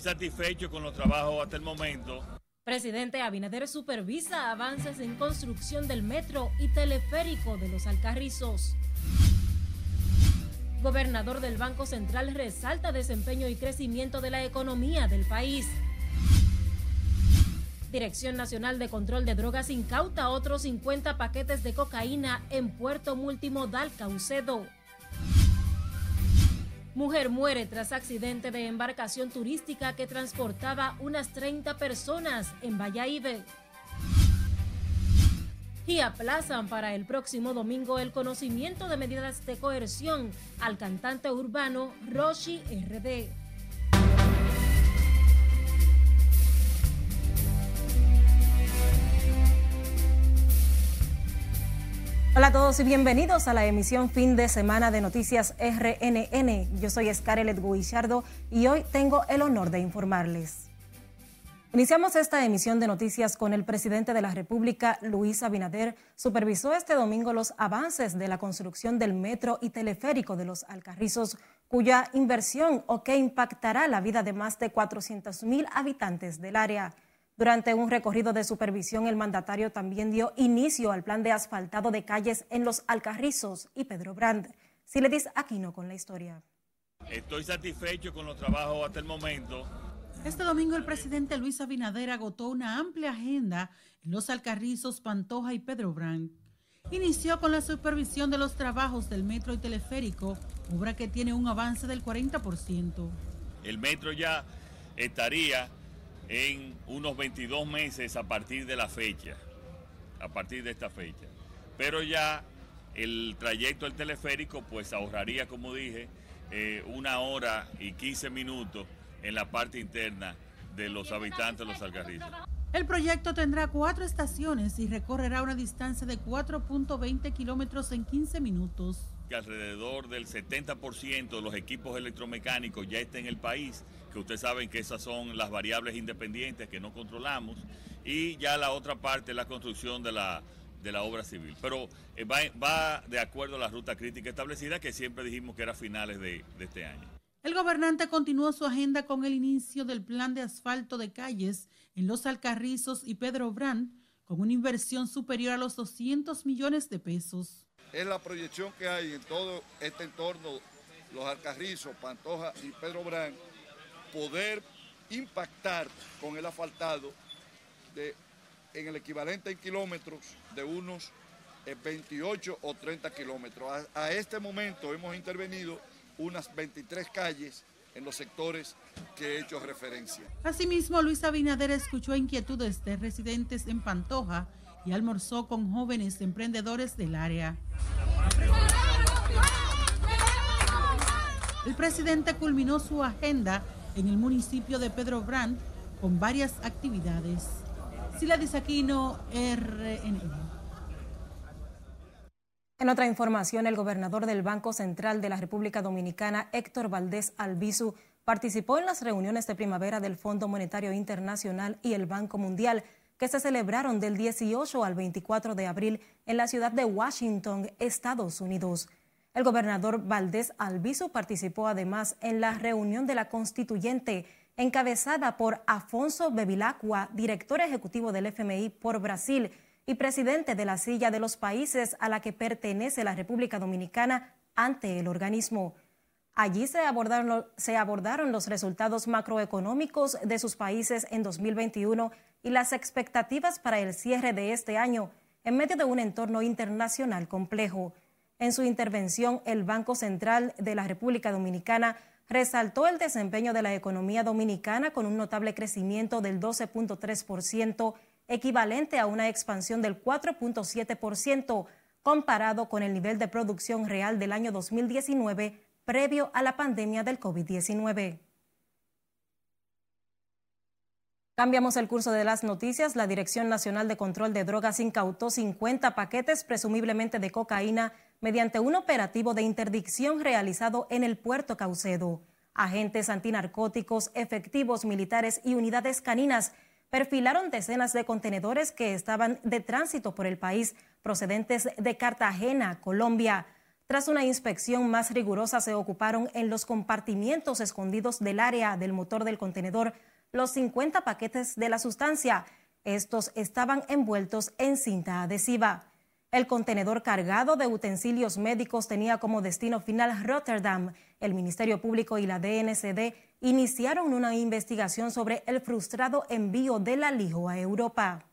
Satisfecho con los trabajos hasta el momento. Presidente Abinader supervisa avances en construcción del metro y teleférico de los Alcarrizos. Gobernador del Banco Central resalta desempeño y crecimiento de la economía del país. Dirección Nacional de Control de Drogas incauta otros 50 paquetes de cocaína en Puerto Multimodal Caucedo. Mujer muere tras accidente de embarcación turística que transportaba unas 30 personas en Valladolid. Y aplazan para el próximo domingo el conocimiento de medidas de coerción al cantante urbano Roshi RD. A todos y bienvenidos a la emisión fin de semana de Noticias RNN. Yo soy Scarlett Guillardo y hoy tengo el honor de informarles. Iniciamos esta emisión de noticias con el presidente de la República, Luis Abinader, supervisó este domingo los avances de la construcción del metro y teleférico de los Alcarrizos, cuya inversión o que impactará la vida de más de 400 mil habitantes del área. Durante un recorrido de supervisión, el mandatario también dio inicio al plan de asfaltado de calles en Los Alcarrizos y Pedro Brand. Si le dice Aquino con la historia. Estoy satisfecho con los trabajos hasta el momento. Este domingo el presidente Luis Abinader agotó una amplia agenda en Los Alcarrizos, Pantoja y Pedro Brand. Inició con la supervisión de los trabajos del metro y teleférico, obra que tiene un avance del 40%. El metro ya estaría en unos 22 meses a partir de la fecha, a partir de esta fecha. Pero ya el trayecto del teleférico pues ahorraría, como dije, eh, una hora y 15 minutos en la parte interna de los habitantes de los Algarrizos. El proyecto tendrá cuatro estaciones y recorrerá una distancia de 4.20 kilómetros en 15 minutos. Que alrededor del 70% de los equipos electromecánicos ya está en el país que ustedes saben que esas son las variables independientes que no controlamos, y ya la otra parte es la construcción de la, de la obra civil. Pero eh, va, de acuerdo a la ruta crítica establecida que siempre dijimos que era finales de, de este año. El gobernante continuó su agenda con el inicio del plan de asfalto de calles en Los Alcarrizos y Pedro Brand, con una inversión superior a los 200 millones de pesos. Es la proyección que hay en todo este entorno, Los Alcarrizos, Pantoja y Pedro Brand, poder impactar con el asfaltado de, en el equivalente en kilómetros de unos 28 eh, o 30 kilómetros. A, este momento hemos intervenido unas 23 calles en los sectores que he hecho referencia. Asimismo, Luis Abinader escuchó inquietudes de residentes en Pantoja y almorzó con jóvenes emprendedores del área. El presidente culminó su agenda en el municipio de Pedro Brand con varias actividades. Sila Disaquino, RNN. En otra información, el gobernador del Banco Central de la República Dominicana, Héctor Valdés Albizu, participó en las reuniones de primavera del Fondo Monetario Internacional y el Banco Mundial que se celebraron del 18 al 24 de abril en la ciudad de Washington, Estados Unidos. El gobernador Valdés Albizu participó además en la reunión de la constituyente encabezada por Afonso Bevilacqua, director ejecutivo del FMI por Brasil y presidente de la silla de los países a la que pertenece la República Dominicana ante el organismo. Allí se abordaron, se abordaron los resultados macroeconómicos de sus países en 2021 y las expectativas para el cierre de este año en medio de un entorno internacional complejo. En su intervención, el Banco Central de la República Dominicana resaltó el desempeño de la economía dominicana con un notable crecimiento del 12.3%, equivalente a una expansión del 4.7% comparado con el nivel de producción real del año 2019 previo a la pandemia del COVID-19. Cambiamos el curso de las noticias. La Dirección Nacional de Control de Drogas incautó 50 paquetes presumiblemente de cocaína mediante un operativo de interdicción realizado en el puerto Caucedo. Agentes antinarcóticos, efectivos militares y unidades caninas perfilaron decenas de contenedores que estaban de tránsito por el país procedentes de Cartagena, Colombia. Tras una inspección más rigurosa se ocuparon en los compartimientos escondidos del área del motor del contenedor los 50 paquetes de la sustancia. Estos estaban envueltos en cinta adhesiva. El contenedor cargado de utensilios médicos tenía como destino final Rotterdam. El Ministerio Público y la DNCD iniciaron una investigación sobre el frustrado envío del alijo a Europa.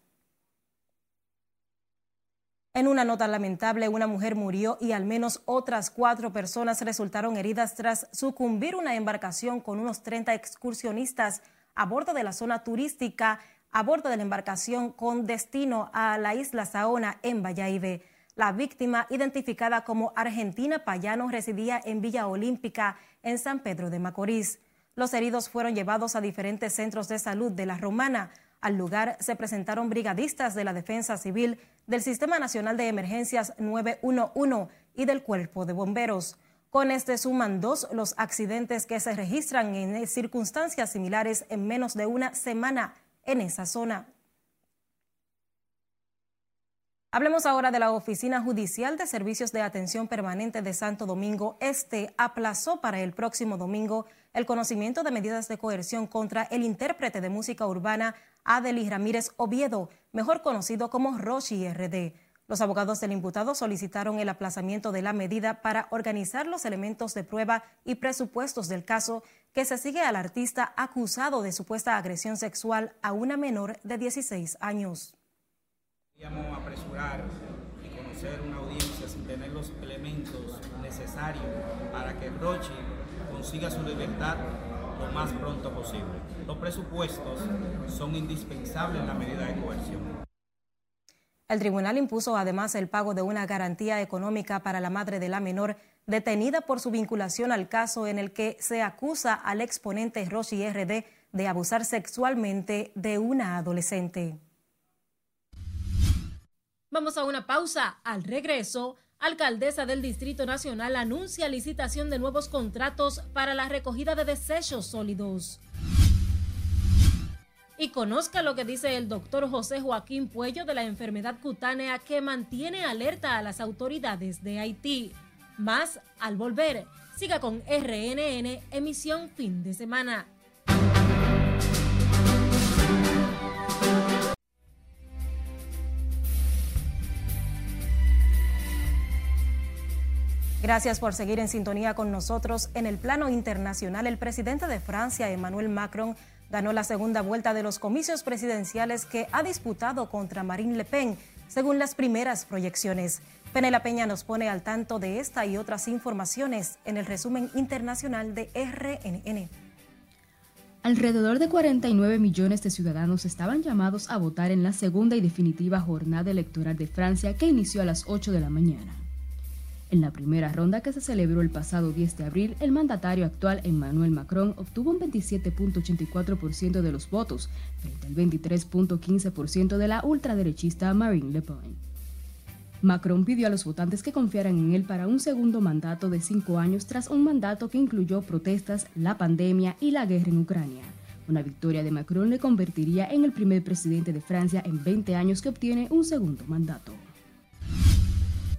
En una nota lamentable, una mujer murió y al menos otras cuatro personas resultaron heridas tras sucumbir una embarcación con unos 30 excursionistas a bordo de la zona turística, a bordo de la embarcación con destino a la isla Saona en Valladolid. La víctima, identificada como Argentina Payano, residía en Villa Olímpica, en San Pedro de Macorís. Los heridos fueron llevados a diferentes centros de salud de la Romana. Al lugar se presentaron brigadistas de la Defensa Civil, del Sistema Nacional de Emergencias 911 y del Cuerpo de Bomberos. Con este suman dos los accidentes que se registran en circunstancias similares en menos de una semana en esa zona. Hablemos ahora de la Oficina Judicial de Servicios de Atención Permanente de Santo Domingo Este. Aplazó para el próximo domingo el conocimiento de medidas de coerción contra el intérprete de música urbana Adelis Ramírez Oviedo, mejor conocido como Roshi RD. Los abogados del imputado solicitaron el aplazamiento de la medida para organizar los elementos de prueba y presupuestos del caso que se sigue al artista acusado de supuesta agresión sexual a una menor de 16 años. Queríamos apresurar y conocer una audiencia sin tener los elementos necesarios para que Rochi consiga su libertad lo más pronto posible. Los presupuestos son indispensables en la medida de coerción. El tribunal impuso además el pago de una garantía económica para la madre de la menor detenida por su vinculación al caso en el que se acusa al exponente Roshi RD de abusar sexualmente de una adolescente. Vamos a una pausa. Al regreso, alcaldesa del Distrito Nacional anuncia licitación de nuevos contratos para la recogida de desechos sólidos. Y conozca lo que dice el doctor José Joaquín Puello de la enfermedad cutánea que mantiene alerta a las autoridades de Haití. Más al volver. Siga con RNN, emisión fin de semana. Gracias por seguir en sintonía con nosotros. En el plano internacional, el presidente de Francia, Emmanuel Macron, ganó la segunda vuelta de los comicios presidenciales que ha disputado contra Marine Le Pen, según las primeras proyecciones. Penela Peña nos pone al tanto de esta y otras informaciones en el resumen internacional de RNN. Alrededor de 49 millones de ciudadanos estaban llamados a votar en la segunda y definitiva jornada electoral de Francia que inició a las 8 de la mañana. En la primera ronda que se celebró el pasado 10 de abril, el mandatario actual Emmanuel Macron obtuvo un 27.84% de los votos, frente al 23.15% de la ultraderechista Marine Le Pen. Macron pidió a los votantes que confiaran en él para un segundo mandato de cinco años tras un mandato que incluyó protestas, la pandemia y la guerra en Ucrania. Una victoria de Macron le convertiría en el primer presidente de Francia en 20 años que obtiene un segundo mandato.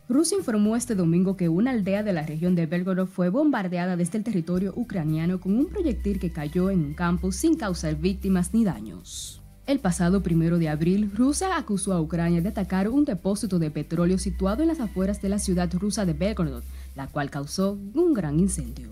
Rusia informó este domingo que una aldea de la región de Belgorod fue bombardeada desde el territorio ucraniano con un proyectil que cayó en un campo sin causar víctimas ni daños. El pasado primero de abril, Rusia acusó a Ucrania de atacar un depósito de petróleo situado en las afueras de la ciudad rusa de Belgorod, la cual causó un gran incendio.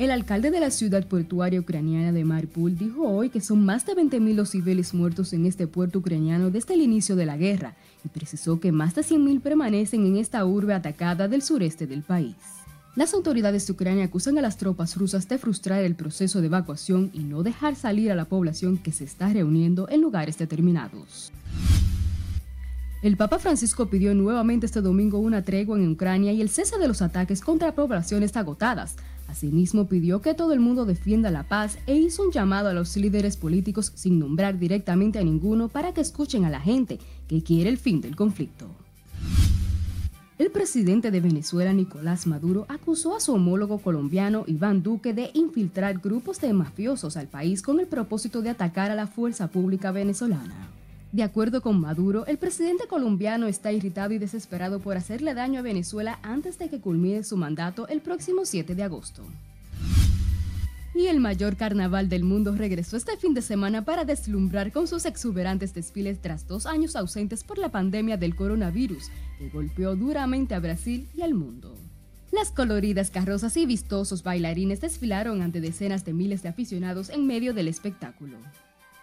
El alcalde de la ciudad portuaria ucraniana de Mariupol dijo hoy que son más de 20.000 los civiles muertos en este puerto ucraniano desde el inicio de la guerra y precisó que más de 100.000 permanecen en esta urbe atacada del sureste del país. Las autoridades de Ucrania acusan a las tropas rusas de frustrar el proceso de evacuación y no dejar salir a la población que se está reuniendo en lugares determinados. El Papa Francisco pidió nuevamente este domingo una tregua en Ucrania y el cese de los ataques contra poblaciones agotadas, Asimismo, pidió que todo el mundo defienda la paz e hizo un llamado a los líderes políticos sin nombrar directamente a ninguno para que escuchen a la gente que quiere el fin del conflicto. El presidente de Venezuela, Nicolás Maduro, acusó a su homólogo colombiano, Iván Duque, de infiltrar grupos de mafiosos al país con el propósito de atacar a la fuerza pública venezolana. De acuerdo con Maduro, el presidente colombiano está irritado y desesperado por hacerle daño a Venezuela antes de que culmine su mandato el próximo 7 de agosto. Y el mayor carnaval del mundo regresó este fin de semana para deslumbrar con sus exuberantes desfiles tras dos años ausentes por la pandemia del coronavirus, que golpeó duramente a Brasil y al mundo. Las coloridas carrozas y vistosos bailarines desfilaron ante decenas de miles de aficionados en medio del espectáculo.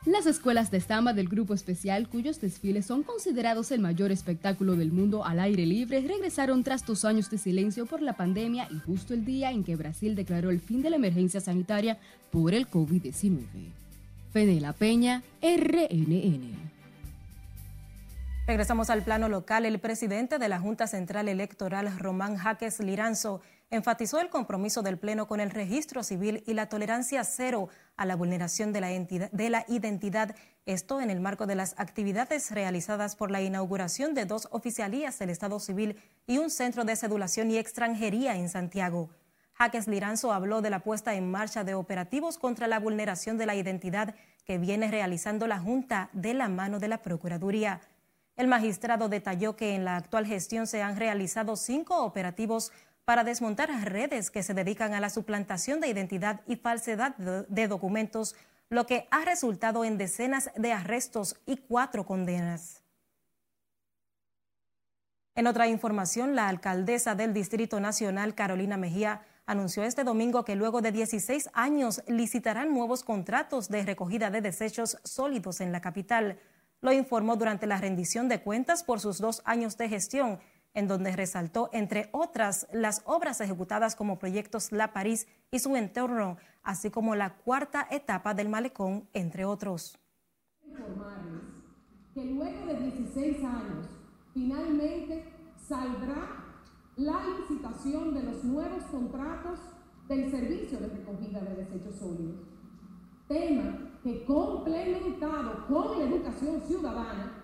Las escuelas de samba del grupo especial, cuyos desfiles son considerados el mayor espectáculo del mundo al aire libre, regresaron tras dos años de silencio por la pandemia y justo el día en que Brasil declaró el fin de la emergencia sanitaria por el COVID-19. Fenela Peña, RNN. Regresamos al plano local. El presidente de la Junta Central Electoral, Román Jaques Liranzo, enfatizó el compromiso del Pleno con el registro civil y la tolerancia cero a la vulneración de la, de la, identidad, esto en el marco de las actividades realizadas por la inauguración de dos oficialías del Estado Civil y un centro de cedulación y extranjería en Santiago. Jaques Liranzo habló de la puesta en marcha de operativos contra la vulneración de la identidad que viene realizando la Junta de la mano de la Procuraduría. El magistrado detalló que en la actual gestión se han realizado cinco operativos para desmontar redes que se dedican a la suplantación de identidad y falsedad de documentos, lo que ha resultado en decenas de arrestos y cuatro condenas. En otra información, la alcaldesa del Distrito Nacional, Carolina Mejía, anunció este domingo que luego de 16 años licitarán nuevos contratos de recogida de desechos sólidos en la capital. Lo informó durante la rendición de cuentas por sus dos años de gestión en donde resaltó, entre otras, las obras ejecutadas como proyectos La París y su entorno, así como la cuarta etapa del malecón, entre otros. Informarles que luego de 16 años, finalmente saldrá la licitación de los nuevos contratos del servicio de recogida de desechos sólidos. Tema que complementado con la educación ciudadana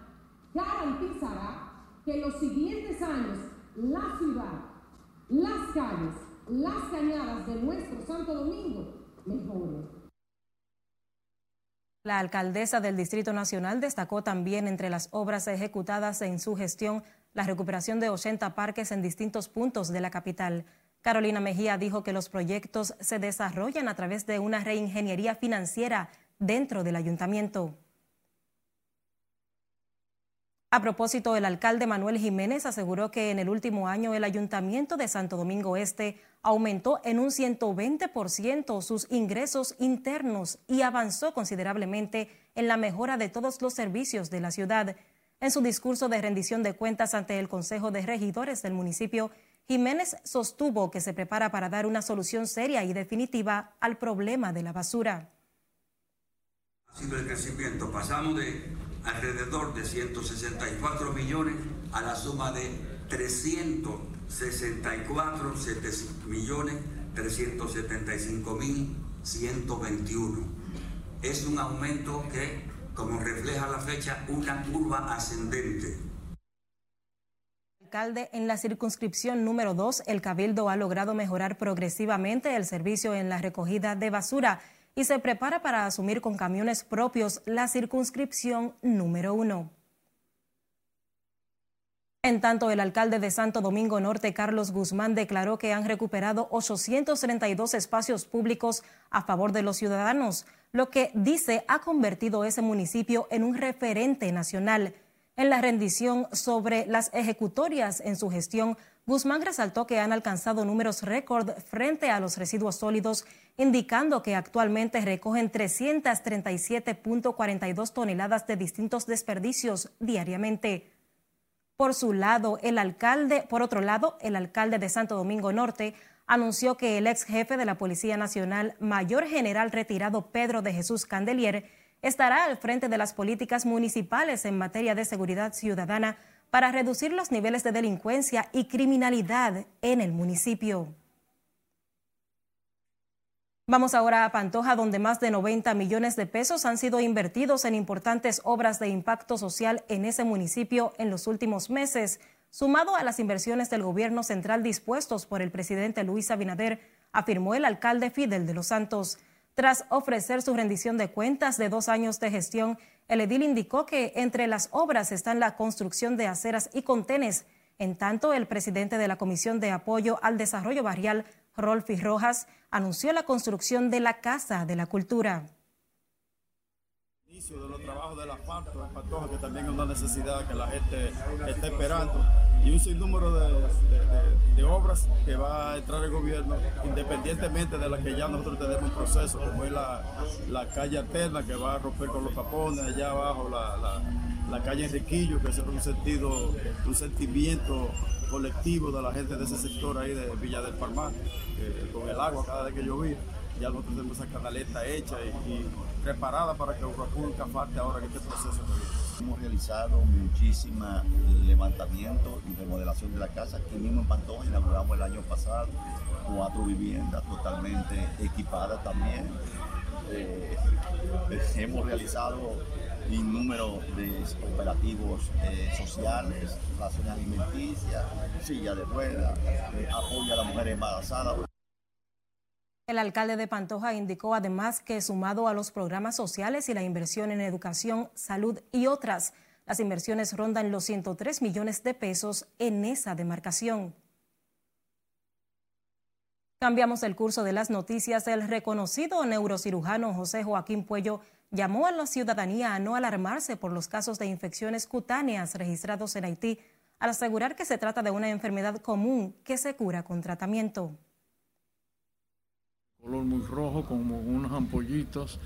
garantizará que los siguientes años la ciudad, las calles, las cañadas de nuestro Santo Domingo mejoren. La alcaldesa del Distrito Nacional destacó también entre las obras ejecutadas en su gestión la recuperación de 80 parques en distintos puntos de la capital. Carolina Mejía dijo que los proyectos se desarrollan a través de una reingeniería financiera dentro del ayuntamiento. A propósito, el alcalde Manuel Jiménez aseguró que en el último año el ayuntamiento de Santo Domingo Este aumentó en un 120% sus ingresos internos y avanzó considerablemente en la mejora de todos los servicios de la ciudad. En su discurso de rendición de cuentas ante el Consejo de Regidores del municipio, Jiménez sostuvo que se prepara para dar una solución seria y definitiva al problema de la basura. Sido el crecimiento. Pasamos de alrededor de 164 millones a la suma de 364 millones 375 mil 121. Es un aumento que, como refleja la fecha, una curva ascendente. Alcalde, en la circunscripción número 2, el Cabildo ha logrado mejorar progresivamente el servicio en la recogida de basura y se prepara para asumir con camiones propios la circunscripción número uno. En tanto, el alcalde de Santo Domingo Norte, Carlos Guzmán, declaró que han recuperado 832 espacios públicos a favor de los ciudadanos, lo que dice ha convertido ese municipio en un referente nacional. En la rendición sobre las ejecutorias en su gestión, Guzmán resaltó que han alcanzado números récord frente a los residuos sólidos, indicando que actualmente recogen 337.42 toneladas de distintos desperdicios diariamente. Por su lado, el alcalde, por otro lado, el alcalde de Santo Domingo Norte anunció que el ex jefe de la Policía Nacional, mayor general retirado Pedro de Jesús Candelier, estará al frente de las políticas municipales en materia de seguridad ciudadana para reducir los niveles de delincuencia y criminalidad en el municipio. Vamos ahora a Pantoja, donde más de 90 millones de pesos han sido invertidos en importantes obras de impacto social en ese municipio en los últimos meses, sumado a las inversiones del gobierno central dispuestos por el presidente Luis Abinader, afirmó el alcalde Fidel de los Santos. Tras ofrecer su rendición de cuentas de dos años de gestión, el edil indicó que entre las obras están la construcción de aceras y contenes. En tanto, el presidente de la Comisión de Apoyo al Desarrollo Barrial, Rolfi Rojas, anunció la construcción de la Casa de la Cultura de los trabajos del asfalto en que también es una necesidad que la gente está esperando, y un sinnúmero de, obras que va a entrar el gobierno, independientemente de las que ya nosotros tenemos un proceso, como es la, calle alterna que va a romper con los tapones, allá abajo la, calle Enriquillo, que es un sentido, un sentimiento colectivo de la gente de ese sector ahí de Villa del Palmar, con el agua cada vez que llovía ya nosotros tenemos esa canaleta hecha y, preparada para que Ocapulco falte ahora en este proceso. Hemos realizado muchísima levantamiento y remodelación de la casa. Aquí mismo en Pantoja inauguramos el año pasado cuatro viviendas totalmente equipadas también. Eh, hemos realizado número de operativos eh, sociales, raciones alimenticias, silla de ruedas, eh, apoyo a las mujeres embarazadas. El alcalde de Pantoja indicó además que sumado a los programas sociales y la inversión en educación, salud y otras, las inversiones rondan los 103 millones de pesos en esa demarcación. Cambiamos el curso de las noticias. El reconocido neurocirujano José Joaquín Puello llamó a la ciudadanía a no alarmarse por los casos de infecciones cutáneas registrados en Haití, al asegurar que se trata de una enfermedad común que se cura con tratamiento color muy rojo, como unas ampollitas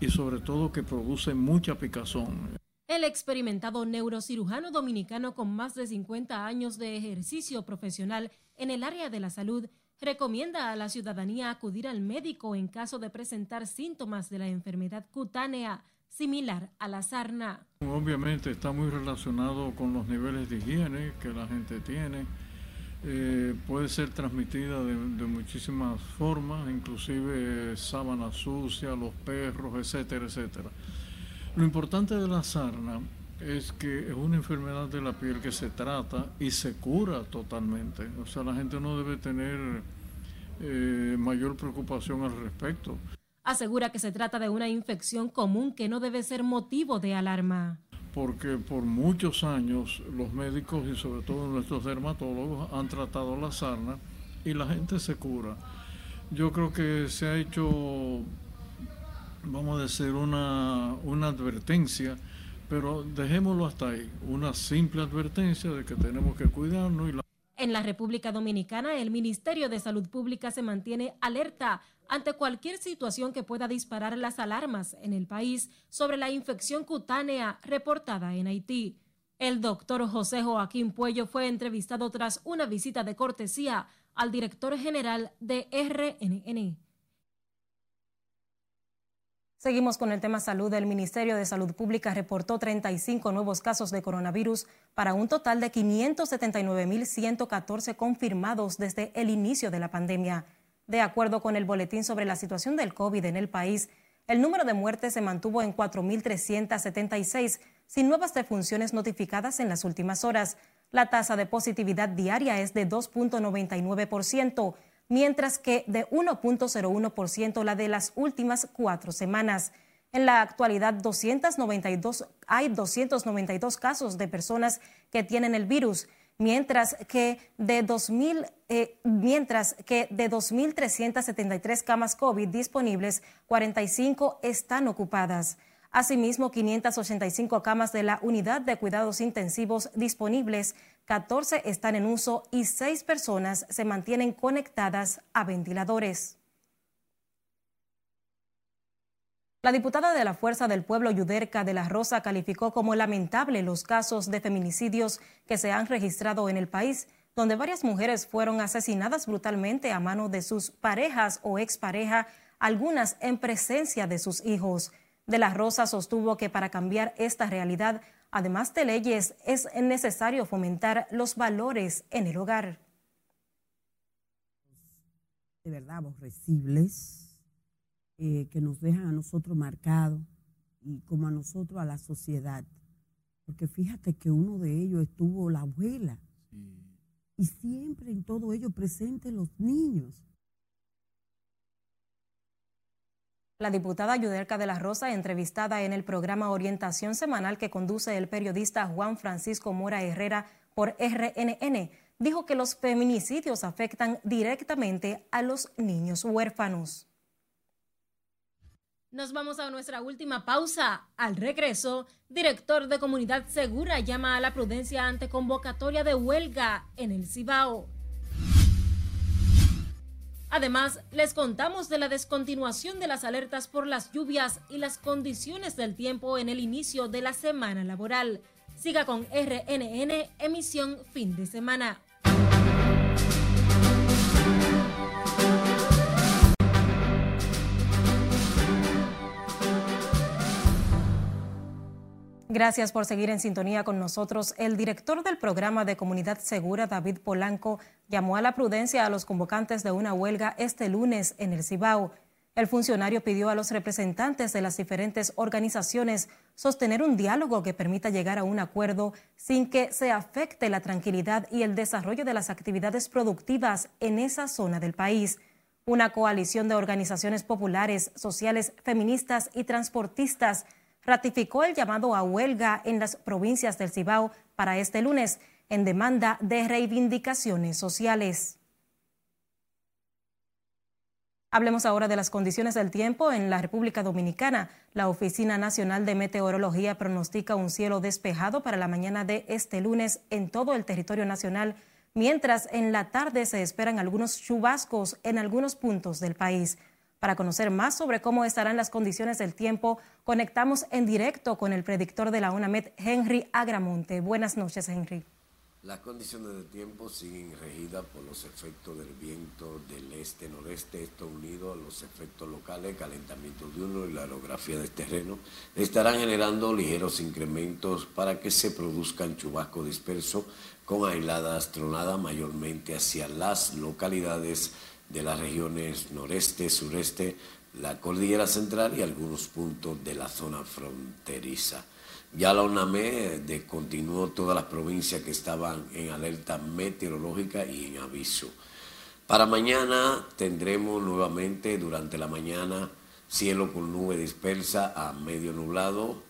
y sobre todo que produce mucha picazón. El experimentado neurocirujano dominicano con más de 50 años de ejercicio profesional en el área de la salud recomienda a la ciudadanía acudir al médico en caso de presentar síntomas de la enfermedad cutánea similar a la sarna. Obviamente está muy relacionado con los niveles de higiene que la gente tiene eh, puede ser transmitida de, muchísimas formas, inclusive sábana sucia, los perros, etcétera, etcétera. Lo importante de la sarna es que es una enfermedad de la piel que se trata y se cura totalmente. O sea, la gente no debe tener eh, mayor preocupación al respecto. Asegura que se trata de una infección común que no debe ser motivo de alarma porque por muchos años los médicos y sobre todo nuestros dermatólogos han tratado la sarna y la gente se cura. Yo creo que se ha hecho, vamos a decir, una, una advertencia, pero dejémoslo hasta ahí, una simple advertencia de que tenemos que cuidarnos. Y la... En la República Dominicana, el Ministerio de Salud Pública se mantiene alerta ante cualquier situación que pueda disparar las alarmas en el país sobre la infección cutánea reportada en Haití. El doctor José Joaquín Puello fue entrevistado tras una visita de cortesía al director general de RNN. Seguimos con el tema salud. El Ministerio de Salud Pública reportó 35 nuevos casos de coronavirus para un total de 579.114 confirmados desde el inicio de la pandemia. De acuerdo con el boletín sobre la situación del COVID en el país, el número de muertes se mantuvo en 4.376, sin nuevas defunciones notificadas en las últimas horas. La tasa de positividad diaria es de 2.99%, mientras que de 1.01% la de las últimas cuatro semanas. En la actualidad, 292, hay 292 casos de personas que tienen el virus mientras que de 2000 eh, mientras que de 2.373 camas COVID disponibles, 45 están ocupadas. Asimismo, 585 camas de la unidad de cuidados intensivos disponibles, 14 están en uso y 6 personas se mantienen conectadas a ventiladores. La diputada de la Fuerza del Pueblo, Yuderca de la Rosa, calificó como lamentable los casos de feminicidios que se han registrado en el país, donde varias mujeres fueron asesinadas brutalmente a mano de sus parejas o expareja, algunas en presencia de sus hijos. De la Rosa sostuvo que para cambiar esta realidad, además de leyes, es necesario fomentar los valores en el hogar. De verdad, aborrecibles eh, que nos dejan a nosotros marcados y como a nosotros a la sociedad. Porque fíjate que uno de ellos estuvo la abuela. Y siempre en todo ello presente los niños. La diputada Yudelka de la Rosa, entrevistada en el programa Orientación Semanal que conduce el periodista Juan Francisco Mora Herrera por RNN, dijo que los feminicidios afectan directamente a los niños huérfanos. Nos vamos a nuestra última pausa. Al regreso, director de Comunidad Segura llama a la prudencia ante convocatoria de huelga en el Cibao. Además, les contamos de la descontinuación de las alertas por las lluvias y las condiciones del tiempo en el inicio de la semana laboral. Siga con RNN, emisión fin de semana. Gracias por seguir en sintonía con nosotros. El director del programa de Comunidad Segura, David Polanco, llamó a la prudencia a los convocantes de una huelga este lunes en el Cibao. El funcionario pidió a los representantes de las diferentes organizaciones sostener un diálogo que permita llegar a un acuerdo sin que se afecte la tranquilidad y el desarrollo de las actividades productivas en esa zona del país. Una coalición de organizaciones populares, sociales, feministas y transportistas ratificó el llamado a huelga en las provincias del Cibao para este lunes en demanda de reivindicaciones sociales. Hablemos ahora de las condiciones del tiempo en la República Dominicana. La Oficina Nacional de Meteorología pronostica un cielo despejado para la mañana de este lunes en todo el territorio nacional, mientras en la tarde se esperan algunos chubascos en algunos puntos del país. Para conocer más sobre cómo estarán las condiciones del tiempo, conectamos en directo con el predictor de la UNAMED, Henry Agramonte. Buenas noches, Henry. Las condiciones del tiempo siguen regidas por los efectos del viento del este-noreste, esto unido a los efectos locales, calentamiento uno y la orografía del terreno, estarán generando ligeros incrementos para que se produzcan chubascos dispersos con aisladas tronadas mayormente hacia las localidades de las regiones noreste, sureste, la cordillera central y algunos puntos de la zona fronteriza. Ya la UNAME descontinuó todas las provincias que estaban en alerta meteorológica y en aviso. Para mañana tendremos nuevamente durante la mañana cielo con nube dispersa a medio nublado,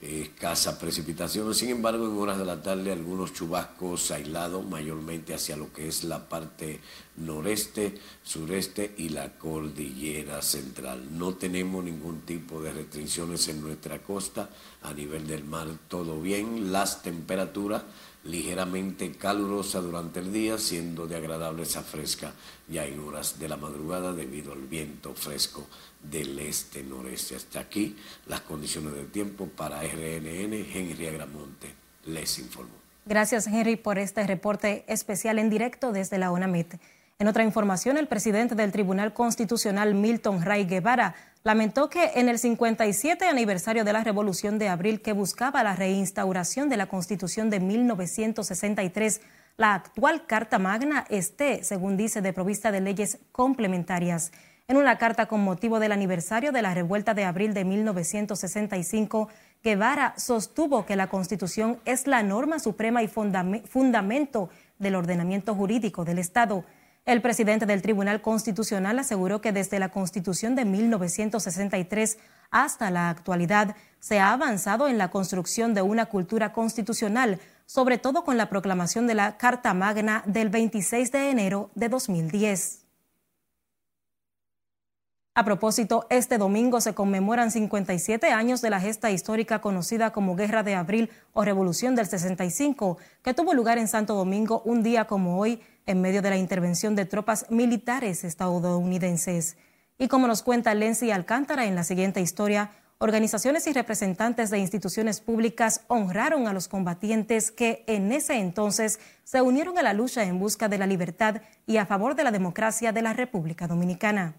escasas precipitaciones, sin embargo en horas de la tarde algunos chubascos aislados, mayormente hacia lo que es la parte noreste, sureste y la cordillera central. No tenemos ningún tipo de restricciones en nuestra costa, a nivel del mar todo bien, las temperaturas ligeramente calurosa durante el día, siendo de agradable esa fresca ya en horas de la madrugada debido al viento fresco del este-noreste. Hasta aquí las condiciones del tiempo para RNN. Henry Agramonte les informó. Gracias, Henry, por este reporte especial en directo desde la UNAMIT. En otra información, el presidente del Tribunal Constitucional, Milton Ray Guevara, lamentó que en el 57 aniversario de la Revolución de Abril que buscaba la reinstauración de la Constitución de 1963, la actual Carta Magna esté, según dice, de provista de leyes complementarias. En una carta con motivo del aniversario de la revuelta de abril de 1965, Guevara sostuvo que la Constitución es la norma suprema y fundamento del ordenamiento jurídico del Estado. El presidente del Tribunal Constitucional aseguró que desde la Constitución de 1963 hasta la actualidad se ha avanzado en la construcción de una cultura constitucional, sobre todo con la proclamación de la Carta Magna del 26 de enero de 2010. A propósito, este domingo se conmemoran 57 años de la gesta histórica conocida como Guerra de Abril o Revolución del 65, que tuvo lugar en Santo Domingo un día como hoy, en medio de la intervención de tropas militares estadounidenses. Y como nos cuenta Lenzi Alcántara en la siguiente historia, organizaciones y representantes de instituciones públicas honraron a los combatientes que en ese entonces se unieron a la lucha en busca de la libertad y a favor de la democracia de la República Dominicana.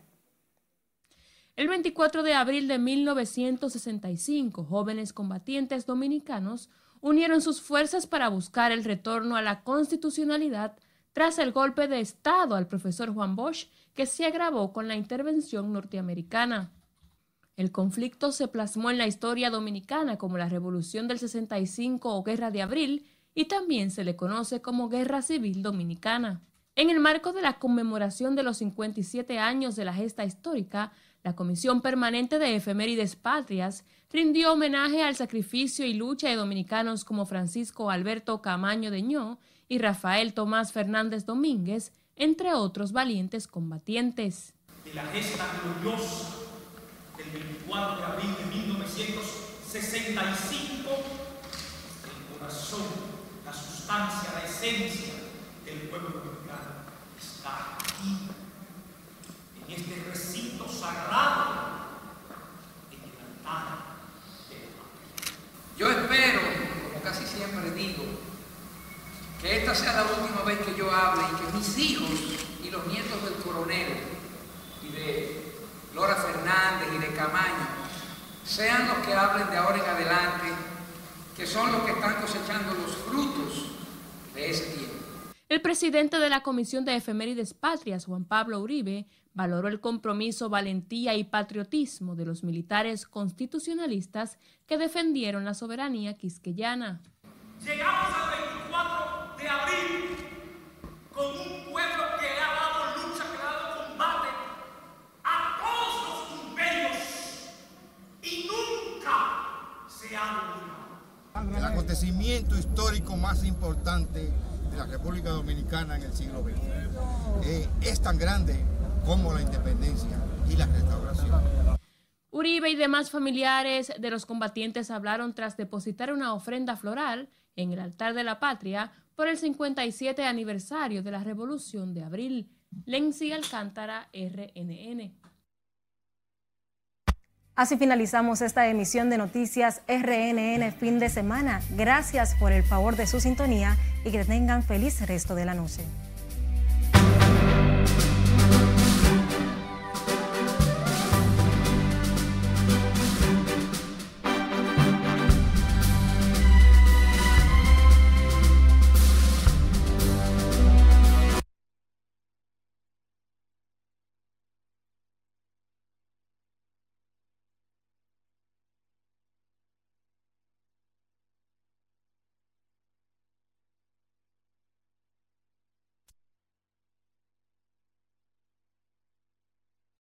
El 24 de abril de 1965, jóvenes combatientes dominicanos unieron sus fuerzas para buscar el retorno a la constitucionalidad tras el golpe de Estado al profesor Juan Bosch que se agravó con la intervención norteamericana. El conflicto se plasmó en la historia dominicana como la Revolución del 65 o Guerra de Abril y también se le conoce como Guerra Civil Dominicana. En el marco de la conmemoración de los 57 años de la gesta histórica, la Comisión Permanente de Efemérides Patrias rindió homenaje al sacrificio y lucha de dominicanos como Francisco Alberto Camaño Deñó y Rafael Tomás Fernández Domínguez, entre otros valientes combatientes. De la gesta gloriosa del 24 de abril de 1965, el corazón, la sustancia, la esencia del pueblo aquí, en este recinto sagrado, en el altar de la Yo espero, como casi siempre digo, que esta sea la última vez que yo hable y que mis hijos y los nietos del coronel y de Lora Fernández y de Camaño sean los que hablen de ahora en adelante, que son los que están cosechando los frutos de ese tiempo. El presidente de la Comisión de Efemérides Patrias, Juan Pablo Uribe, valoró el compromiso, valentía y patriotismo de los militares constitucionalistas que defendieron la soberanía quisqueyana. Llegamos al 24 de abril con un pueblo que le ha dado lucha, que le ha dado combate a todos los imperios y nunca se ha olvidado. El acontecimiento histórico más importante la República Dominicana en el siglo XX. Eh, es tan grande como la independencia y la restauración. Uribe y demás familiares de los combatientes hablaron tras depositar una ofrenda floral en el altar de la patria por el 57 aniversario de la Revolución de Abril. Lenzi Alcántara, RNN. Así finalizamos esta emisión de noticias RNN fin de semana. Gracias por el favor de su sintonía y que tengan feliz resto de la noche.